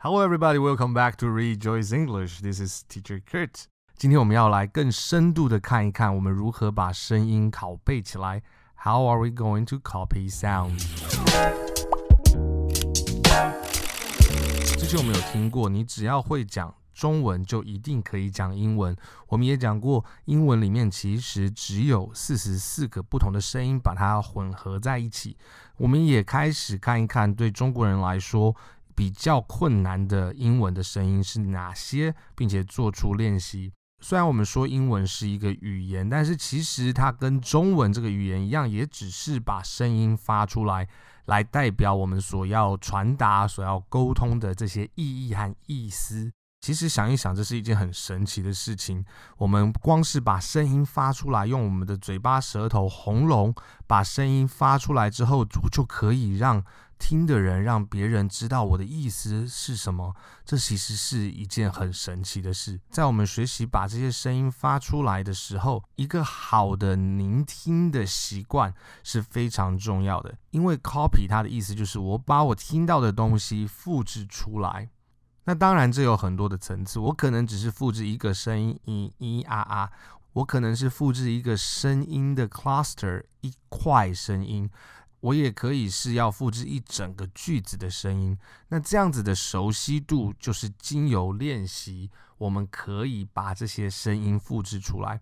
Hello, everybody. Welcome back to Rejoice English. This is Teacher Kurt. 今天我们要来更深度的看一看，我们如何把声音拷贝起来。How are we going to copy sound? 之前我们有听过，你只要会讲中文，就一定可以讲英文。我们也讲过，英文里面其实只有四十四个不同的声音，把它混合在一起。我们也开始看一看，对中国人来说。 比较困难的英文的声音是哪些，并且做出练习。虽然我们说英文是一个语言，但是其实它跟中文这个语言一样，也只是把声音发出来，来代表我们所要传达、所要沟通的这些意义和意思。其实想一想，这是一件很神奇的事情。我们光是把声音发出来，用我们的嘴巴、舌头、喉咙把声音发出来之后，就可以让听的人、让别人知道我的意思是什么。这其实是一件很神奇的事。在我们学习把这些声音发出来的时候，一个好的聆听的习惯是非常重要的。因为 copy 它的意思就是我把我听到的东西复制出来。那当然，这有很多的层次。我可能只是复制一个声音，咿咿啊啊；我可能是复制一个声音的 cluster，一块声音。我也可以是要复制一整个句子的声音，那这样子的熟悉度就是经由练习，我们可以把这些声音复制出来。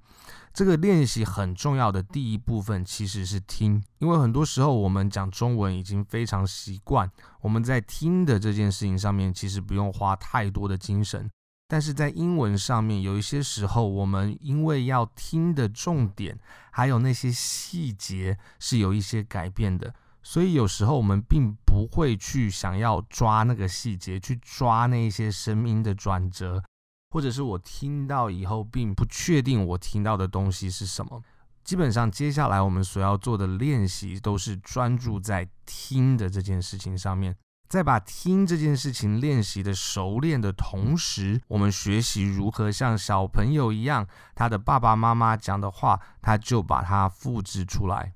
这个练习很重要的第一部分其实是听，因为很多时候我们讲中文已经非常习惯，我们在听的这件事情上面其实不用花太多的精神。但是在英文上面，有一些时候，我们因为要听的重点，还有那些细节是有一些改变的，所以有时候我们并不会去想要抓那个细节，去抓那些声音的转折，或者是我听到以后并不确定我听到的东西是什么。基本上，接下来我们所要做的练习都是专注在听的这件事情上面。在把听这件事情练习的熟练的同时，我们学习如何像小朋友一样，他的爸爸妈妈讲的话，他就把它复制出来。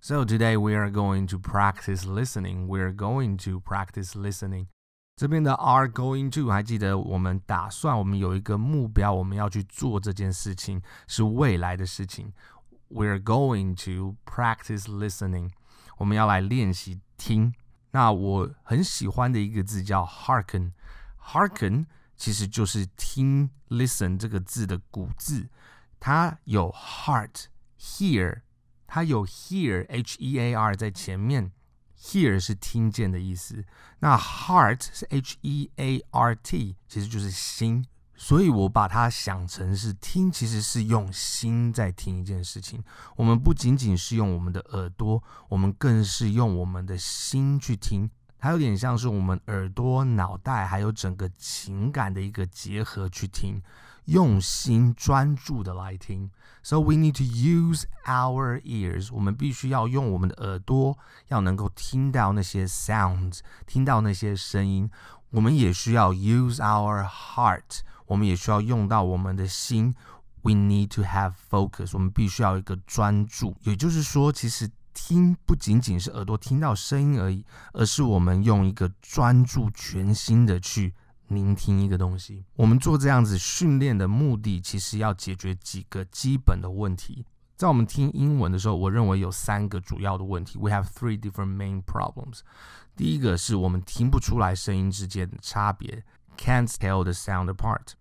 So today we are going to practice listening. We are going to practice listening. 这边的 are going to 还记得我们打算，我们有一个目标，我们要去做这件事情是未来的事情。We are going to practice listening. 我们要来练习听。 那我很喜欢的一个字叫 hearken，hearken 其实就是听 listen 这个字的古字，它有 heart hear，它有 hear h e a r 在前面，hear 是听见的意思，那 heart 是 h e a r t，其实就是心。所以我把它想成是听，其实是用心在听一件事情。我们不仅仅是用我们的耳朵，我们更是用我们的心去听。它有点像是我们耳朵、脑袋还有整个情感的一个结合去听，用心专注的来听。So we need to use our ears。我们必须要用我们的耳朵，要能够听到那些 sounds，听到那些声音。我们也需要 use our heart。我们也需要用到我们的心，We need to have focus。我们必须要一个专注。也就是说，其实听不仅仅是耳朵听到声音而已，而是我们用一个专注、全心的去聆听一个东西。我们做这样子训练的目的，其实要解决几个基本的问题。在我们听英文的时候，我认为有三个主要的问题。We have three different main problems。第一个是我们听不出来声音之间的差别，Can't tell the sound apart。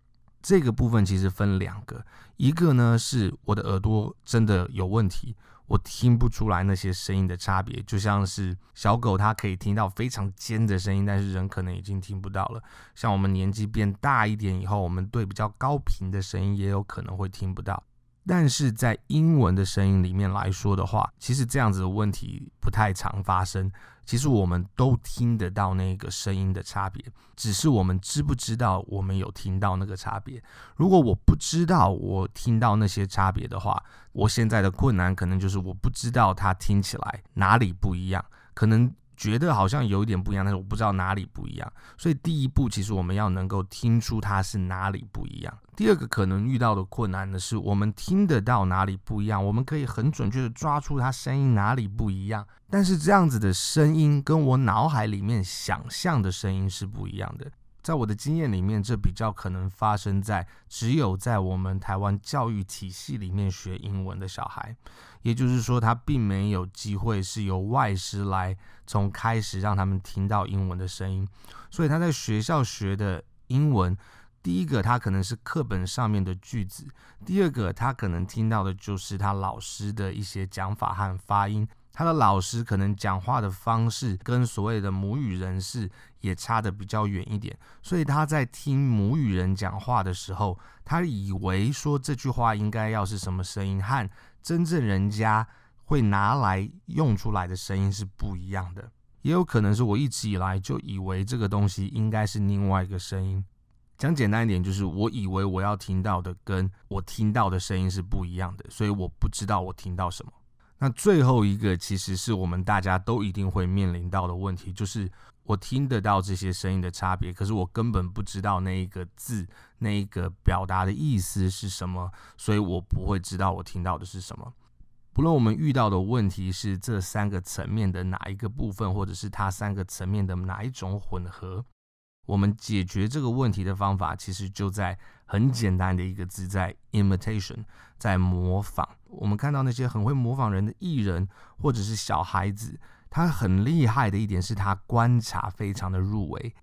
这个部分其实分两个，一个呢是我的耳朵真的有问题，我听不出来那些声音的差别，就像是小狗它可以听到非常尖的声音，但是人可能已经听不到了。像我们年纪变大一点以后，我们对比较高频的声音也有可能会听不到。但是在英文的声音里面来说的话，其实这样子的问题不太常发生。其实我们都听得到那个声音的差别，只是我们知不知道我们有听到那个差别。如果我不知道我听到那些差别的话，我现在的困难可能就是我不知道它听起来哪里不一样。可能觉得好像有一点不一样，但是我不知道哪里不一样。所以第一步，其实我们要能够听出它是哪里不一样。第二个可能遇到的困难呢，是我们听得到哪里不一样，我们可以很准确的抓出它声音哪里不一样。但是这样子的声音跟我脑海里面想象的声音是不一样的。在我的经验里面，这比较可能发生在只有在我们台湾教育体系里面学英文的小孩，也就是说，他并没有机会是由外师来从开始让他们听到英文的声音，所以他在学校学的英文，第一个他可能是课本上面的句子，第二个他可能听到的就是他老师的一些讲法和发音。他的老师可能讲话的方式跟所谓的母语人士也差得比较远一点，所以他在听母语人讲话的时候，他以为说这句话应该要是什么声音，和真正人家会拿来用出来的声音是不一样的。也有可能是我一直以来就以为这个东西应该是另外一个声音。讲简单一点，就是我以为我要听到的跟我听到的声音是不一样的，所以我不知道我听到什么。那最后一个其实是我们大家都一定会面临到的问题，就是我听得到这些声音的差别，可是我根本不知道那一个字、那一个表达的意思是什么，所以我不会知道我听到的是什么。不论我们遇到的问题是这三个层面的哪一个部分，或者是它三个层面的哪一种混合，我们解决这个问题的方法其实就在很简单的一个字，在 imitation，在模仿。我们看到那些很会模仿人的艺人，或者是小孩子，他很厉害的一点是他观察非常的入微。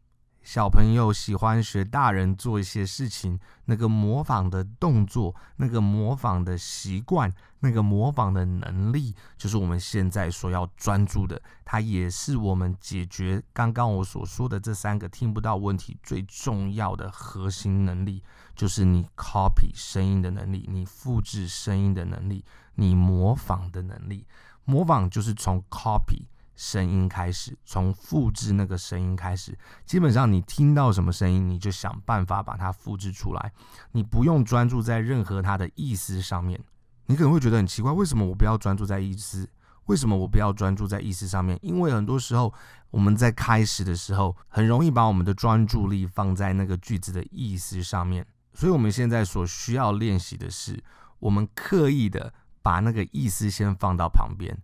小朋友喜欢学大人做一些事情，那个模仿的动作，那个模仿的习惯，那个模仿的能力，就是我们现在所要专注的。它也是我们解决刚刚我所说的这三个听不到问题最重要的核心能力，就是你 copy 声音的能力，你复制声音的能力，你模仿的能力。模仿就是从 copy。声音开始，从复制那个声音开始，基本上你听到什么声音，你就想办法把它复制出来。你不用专注在任何它的意思上面。你可能会觉得很奇怪，为什么我不要专注在意思？为什么我不要专注在意思上面？因为很多时候我们在开始的时候，很容易把我们的专注力放在那个句子的意思上面。所以，我们现在所需要练习的是，我们刻意的把那个意思先放到旁边。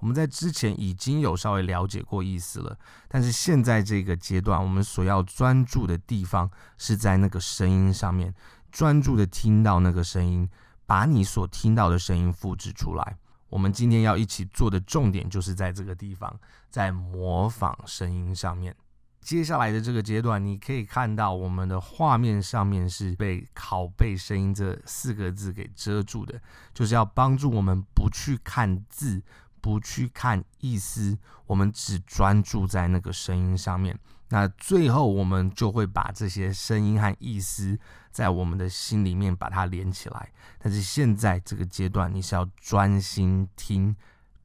我们在之前已经有稍微了解过意思了，但是现在这个阶段，我们所要专注的地方是在那个声音上面，专注的听到那个声音，把你所听到的声音复制出来。我们今天要一起做的重点就是在这个地方，在模仿声音上面。接下来的这个阶段，你可以看到我们的画面上面是被“拷贝声音”这四个字给遮住的，就是要帮助我们不去看字。不去看意思，我们只专注在那个声音上面。那最后我们就会把这些声音和意思在我们的心里面把它连起来。但是现在这个阶段，你是要专心听、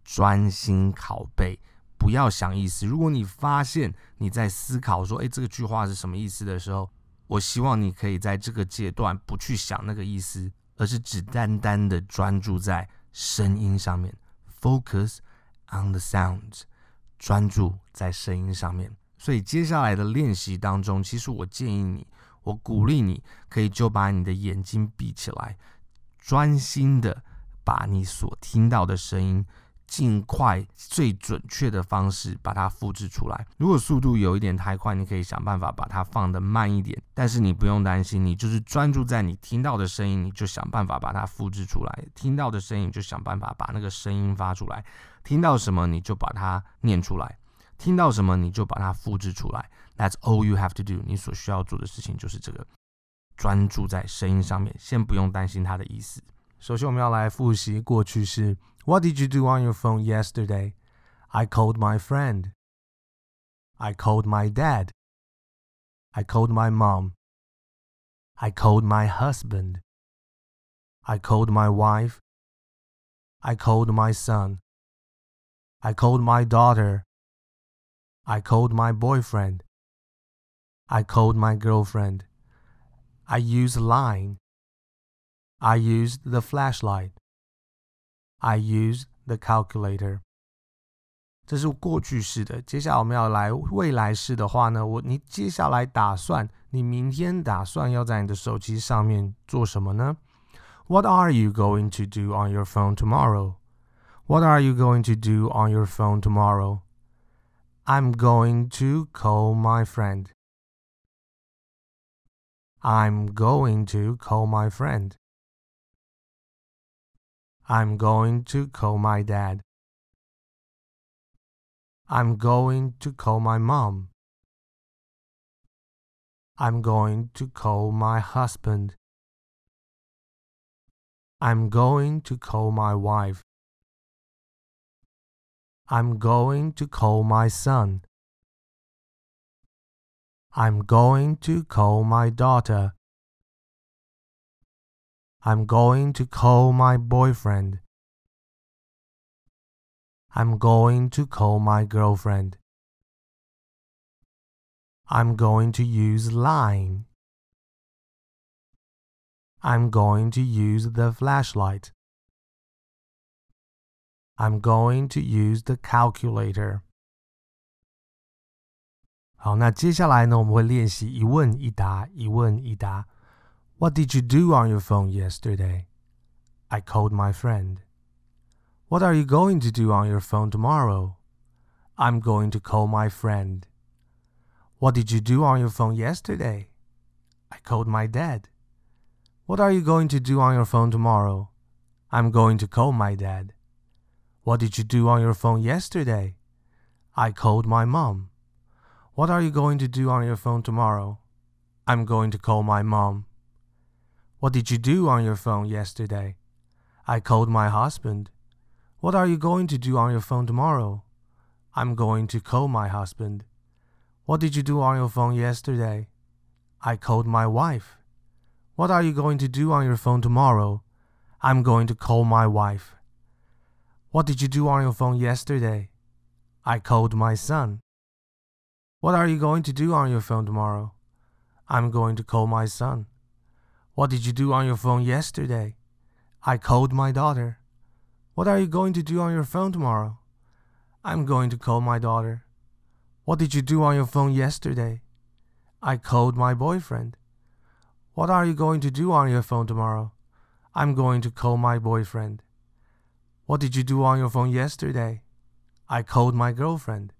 专心拷贝，不要想意思。如果你发现你在思考说“诶，这个句话是什么意思”的时候，我希望你可以在这个阶段不去想那个意思，而是只单单的专注在声音上面。Focus on the sounds，专注在声音上面。所以接下来的练习当中，其实我建议你，我鼓励你，可以就把你的眼睛闭起来，专心的把你所听到的声音。尽快、最准确的方式把它复制出来。如果速度有一点太快，你可以想办法把它放的慢一点。但是你不用担心，你就是专注在你听到的声音，你就想办法把它复制出来。听到的声音就想办法把那个声音发出来。听到什么你就把它念出来，听到什么你就把它复制出来。That's all you have to do。你所需要做的事情就是这个，专注在声音上面，先不用担心它的意思。首先，我们要来复习过去式。What did you do on your phone yesterday? I called my friend. I called my dad. I called my mom. I called my husband. I called my wife. I called my son. I called my daughter. I called my boyfriend. I called my girlfriend. I used Line. I used the flashlight. I used the calculator. 这是过去式的。接下来我们要来未来式的话呢，我你接下来打算，你明天打算要在你的手机上面做什么呢？What are you going to do on your phone tomorrow? What are you going to do on your phone tomorrow? I'm going to call my friend. I'm going to call my friend. I'm going to call my dad. I'm going to call my mom. I'm going to call my husband. I'm going to call my wife. I'm going to call my son. I'm going to call my daughter. I'm going to call my boyfriend. I'm going to call my girlfriend. I'm going to use line. I'm going to use the flashlight. I'm going to use the calculator. 好，那接下来呢，我们会练习一问一答，一问一答。 What did you do on your phone yesterday? I called my friend. What are you going to do on your phone tomorrow? I'm going to call my friend. What did you do on your phone yesterday? I called my dad. What are you going to do on your phone tomorrow? I'm going to call my dad. What did you do on your phone yesterday? I called my mom. What are you going to do on your phone tomorrow? I'm going to call my mom. What did you do on your phone yesterday? I called my husband. What are you going to do on your phone tomorrow? I'm going to call my husband. What did you do on your phone yesterday? I called my wife. What are you going to do on your phone tomorrow? I'm going to call my wife. What did you do on your phone yesterday? I called my son. What are you going to do on your phone tomorrow? I'm going to call my son. What did you do on your phone yesterday? I called my daughter. What are you going to do on your phone tomorrow? I'm going to call my daughter. What did you do on your phone yesterday? I called my boyfriend. What are you going to do on your phone tomorrow? I'm going to call my boyfriend. What did you do on your phone yesterday? I called my girlfriend.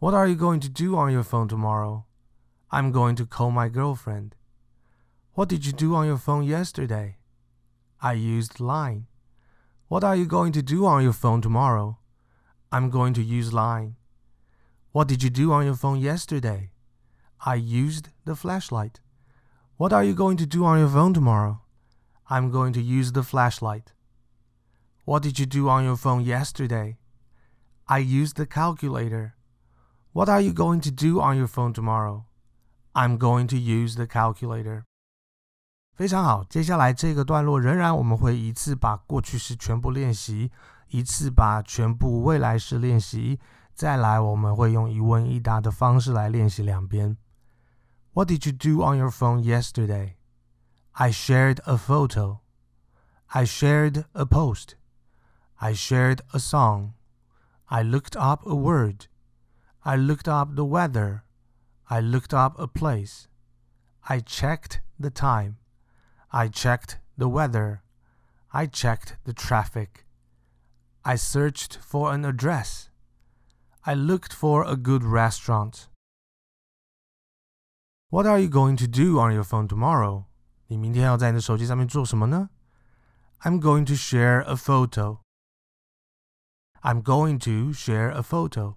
What are you going to do on your phone tomorrow? I'm going to call my girlfriend. What did you do on your phone yesterday? I used Line. What are you going to do on your phone tomorrow? I'm going to use Line. What did you do on your phone yesterday? I used the flashlight. What are you going to do on your phone tomorrow? I'm going to use the flashlight. What did you do on your phone yesterday? I used the calculator. What are you going to do on your phone tomorrow? I'm going to use the calculator. 非常好，接下来这个段落仍然我们会一次把过去式全部练习，一次把全部未来式练习，再来我们会用一问一答的方式来练习两遍。What did you do on your phone yesterday? I shared a photo. I shared a post. I shared a song. I looked up a word. I looked up the weather. I looked up a place. I checked the time. I checked the weather. I checked the traffic. I searched for an address. I looked for a good restaurant. What are you going to do on your phone tomorrow? 你明天要在你的手机上面做什么呢？I'm going to share a photo. I'm going to share a photo.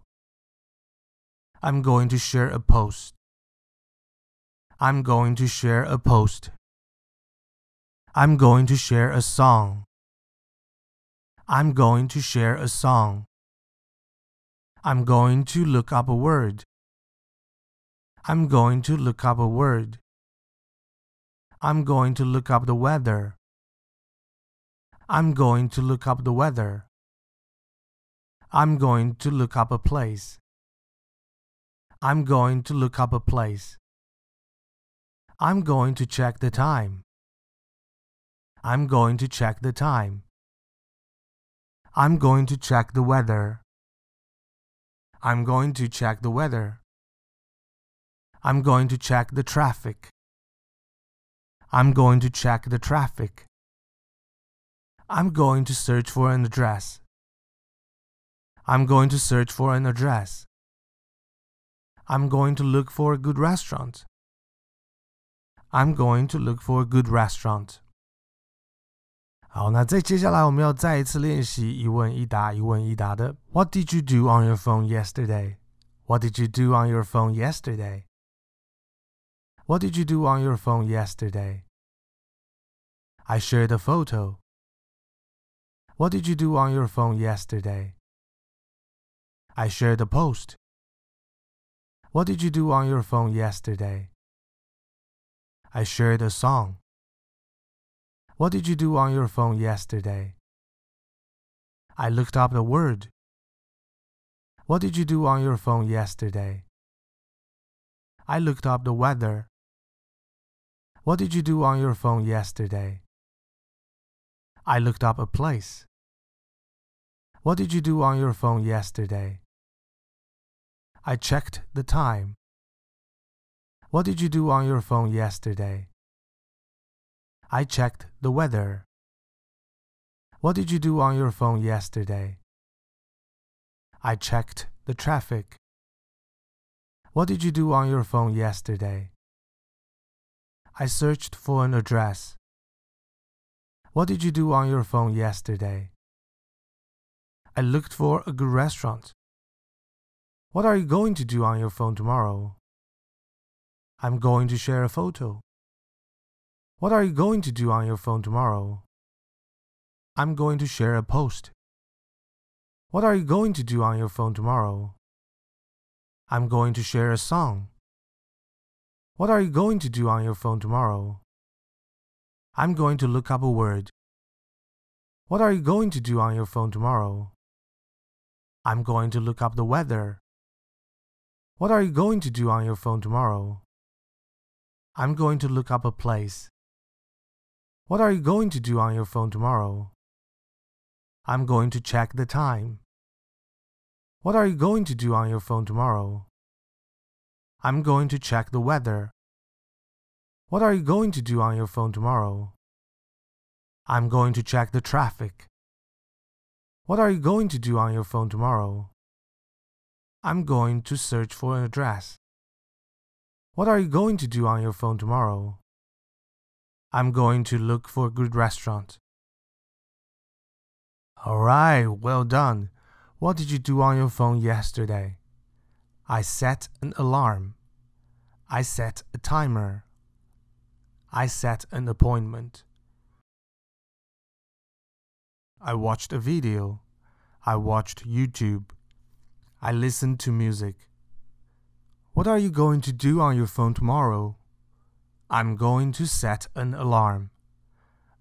I'm going to share a post. I'm going to share a post. I'm going to share a song. I'm going to share a song. I'm going to look up a word. I'm going to look up a word. I'm going to look up the weather. I'm going to look up the weather. I'm going to look up a place. I'm going to look up a place. I'm going to check the time. I'm going to check the time. I'm going to check the weather. I'm going to check the weather. I'm going to check the traffic. I'm going to check the traffic. I'm going to search for an address. I'm going to search for an address. I'm going to look for a good restaurant. I'm going to look for a good restaurant. 好，那在接下来我们要再一次练习一问一答、一问一答的。What did you do on your phone yesterday? What did you do on your phone yesterday? What did you do on your phone yesterday? I shared a photo. What did you do on your phone yesterday? I shared a post. What did you do on your phone yesterday? I shared a song. What did you do on your phone yesterday? I looked up the word. What did you do on your phone yesterday? I looked up the weather. What did you do on your phone yesterday? I looked up a place. What did you do on your phone yesterday? I checked the time. What did you do on your phone yesterday? I checked the weather. What did you do on your phone yesterday? I checked the traffic. What did you do on your phone yesterday? I searched for an address. What did you do on your phone yesterday? I looked for a good restaurant. What are you going to do on your phone tomorrow? I'm going to share a photo. What are you going to do on your phone tomorrow? I'm going to share a post. What are you going to do on your phone tomorrow? I'm going to share a song. What are you going to do on your phone tomorrow? I'm going to look up a word. What are you going to do on your phone tomorrow? I'm going to look up the weather. What are you going to do on your phone tomorrow? I'm going to look up a place. What are you going to do on your phone tomorrow? I'm going to check the time. What are you going to do on your phone tomorrow? I'm going to check the weather. What are you going to do on your phone tomorrow? I'm going to check the traffic. What are you going to do on your phone tomorrow? I'm going to search for an address. What are you going to do on your phone tomorrow? I'm going to look for a good restaurant. Alright, well done. What did you do on your phone yesterday? I set an alarm. I set a timer. I set an appointment. I watched a video. I watched YouTube. I listened to music. What are you going to do on your phone tomorrow? I'm going to set an alarm.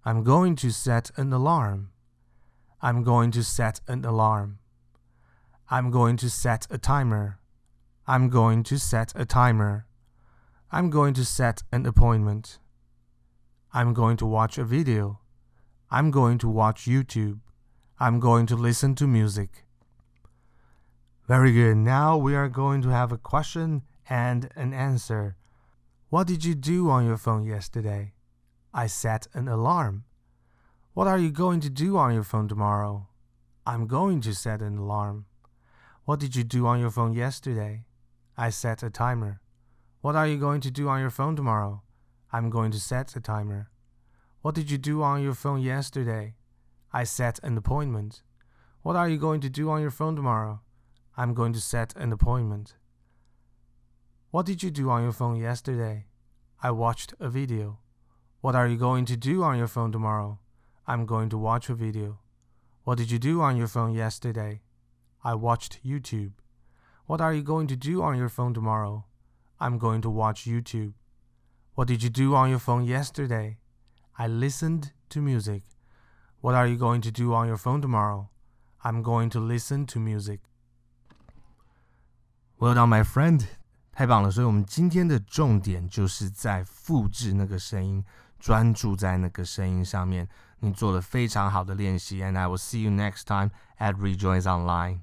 I'm going to set an alarm. I'm going to set an alarm. I'm going to set a timer. I'm going to set a timer. I'm going to set an appointment. I'm going to watch a video. I'm going to watch YouTube. I'm going to listen to music. Very good. Now we are going to have a question and an answer. What did you do on your phone yesterday? I set an alarm. What are you going to do on your phone tomorrow? I'm going to set an alarm. What did you do on your phone yesterday? I set a timer. What are you going to do on your phone tomorrow? I'm going to set a timer. What did you do on your phone yesterday? I set an appointment. What are you going to do on your phone tomorrow? I'm going to set an appointment. What did you do on your phone yesterday? I watched a video. What are you going to do on your phone tomorrow? I'm going to watch a video. What did you do on your phone yesterday? I watched YouTube. What are you going to do on your phone tomorrow? I'm going to watch YouTube. What did you do on your phone yesterday? I listened to music. What are you going to do on your phone tomorrow? I'm going to listen to music. Well done, my friend. 太棒了！所以，我们今天的重点就是在复制那个声音，专注在那个声音上面。你做了非常好的练习，and I will see you next time at Rejoice Online.